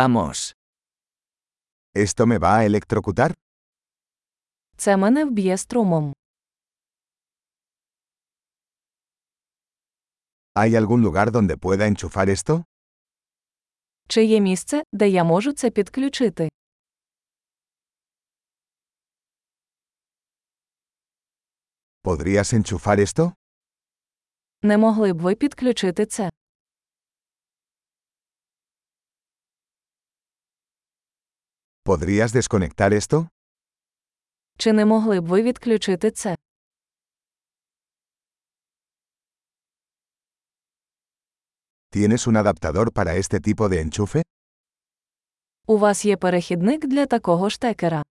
Vamos. ¿Esto me va a electrocutar? Це мене вб'є струмом. ¿Hay algún lugar donde pueda enchufar esto? Чи є місце, де я можу це підключити? ¿Podrías enchufar esto? Не могли б ви підключити це? ¿Podrías desconectar esto? Чи не могли б ви відключити це? ¿Tienes un adaptador para este tipo de enchufe? У вас є перехідник для такого штекера.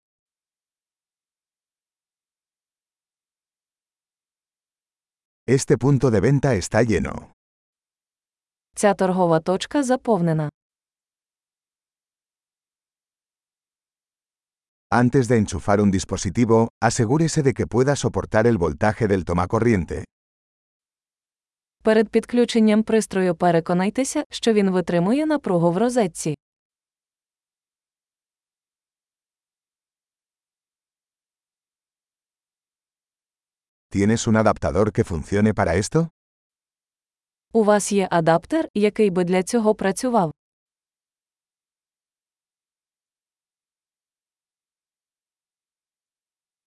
Este punto de venta está lleno. Ця торгова точка заповнена. Antes de enchufar un dispositivo, asegúrese de que pueda soportar el voltaje del tomacorriente. Перед підключенням пристрою переконайтеся, що він витримує напругу в розетці. ¿Tienes un adaptador que funcione para esto? У вас є адаптер, який би для цього працював.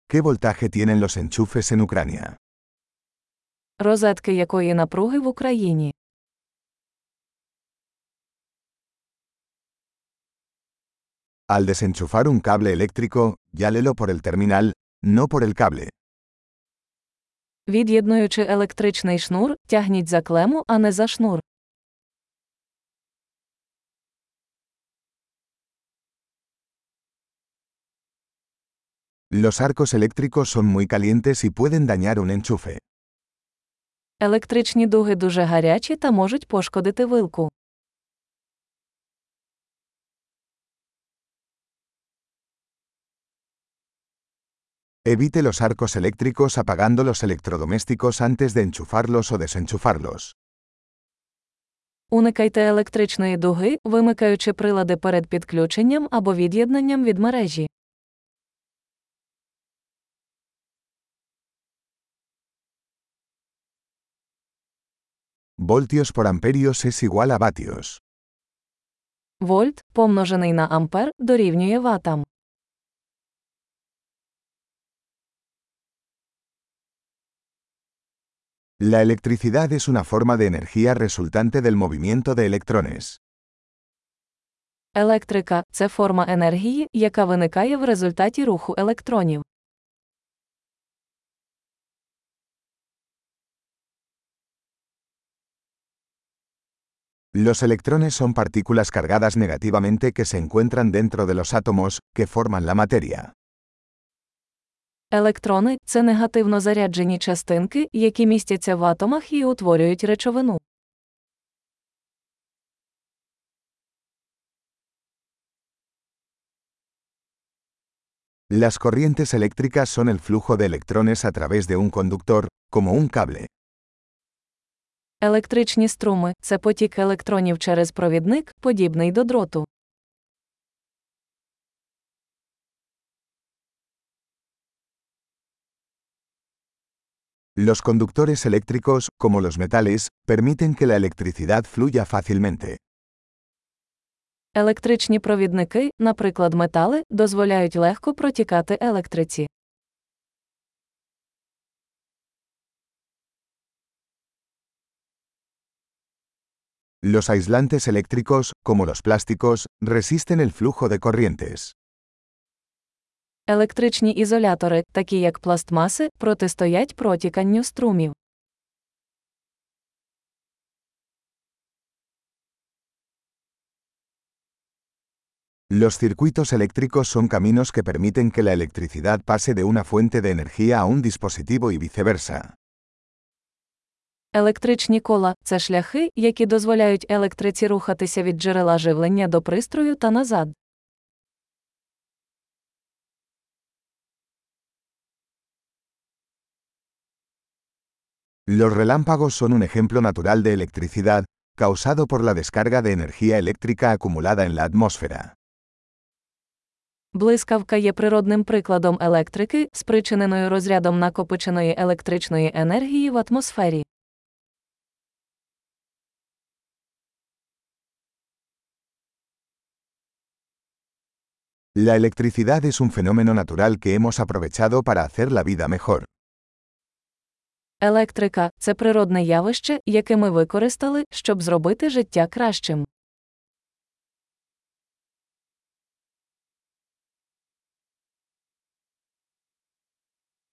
¿Qué voltaje tienen los enchufes en Ucrania? Розетки якої напруги в Україні. Al desenchufar un cable eléctrico, llálelo por el terminal, no por el cable. Від'єднуючи електричний шнур, тягніть за клему, а не за шнур. Los arcos eléctricos son muy calientes y pueden dañar un enchufe. Електричні дуги дуже гарячі та можуть пошкодити вилку. Evite los arcos eléctricos apagando los electrodomésticos antes de enchufarlos o desenchufarlos. Уникайте електричної дуги, вимикаючи прилади перед підключенням або від'єднанням від мережі. Voltios por amperios es igual a vatios. Вольт, помножений на ампер, дорівнює ватам. La electricidad es una forma de energía resultante del movimiento de electrones. Електрика це форма енергії, яка виникає в результаті руху електронів. Los electrones son partículas cargadas negativamente que se encuentran dentro de los átomos, que forman la materia. Електрони це негативно заряджені частинки, які містяться в атомах і утворюють речовину. Las corrientes eléctricas son el flujo de electrones a través de un conductor, como un cable. Електричні струми це потік електронів через провідник, подібний до дроту. Los conductores eléctricos, como los metales, permiten que la electricidad fluya fácilmente. Електричні провідники, наприклад, метали, дозволяють легко протікати електриці. Los aislantes eléctricos, como los plásticos, resisten el flujo de corrientes. Електричні ізолятори, такі як пластмаси, протистоять протіканню струмів. Los circuitos eléctricos son caminos que permiten que la electricidad pase de una fuente de energía a un dispositivo y viceversa. Електричні кола це шляхи, які дозволяють електриці рухатися від джерела живлення до пристрою та назад. Los relámpagos son un ejemplo natural de electricidad, causado por la descarga de energía eléctrica acumulada en la atmósfera. Блискавка є природним прикладом електрики, спричиненою розрядом накопиченої електричної енергії в атмосфері. La electricidad es un fenómeno natural que hemos aprovechado para hacer la vida mejor. Електрика це природне явище, яке ми використали, щоб зробити життя кращим.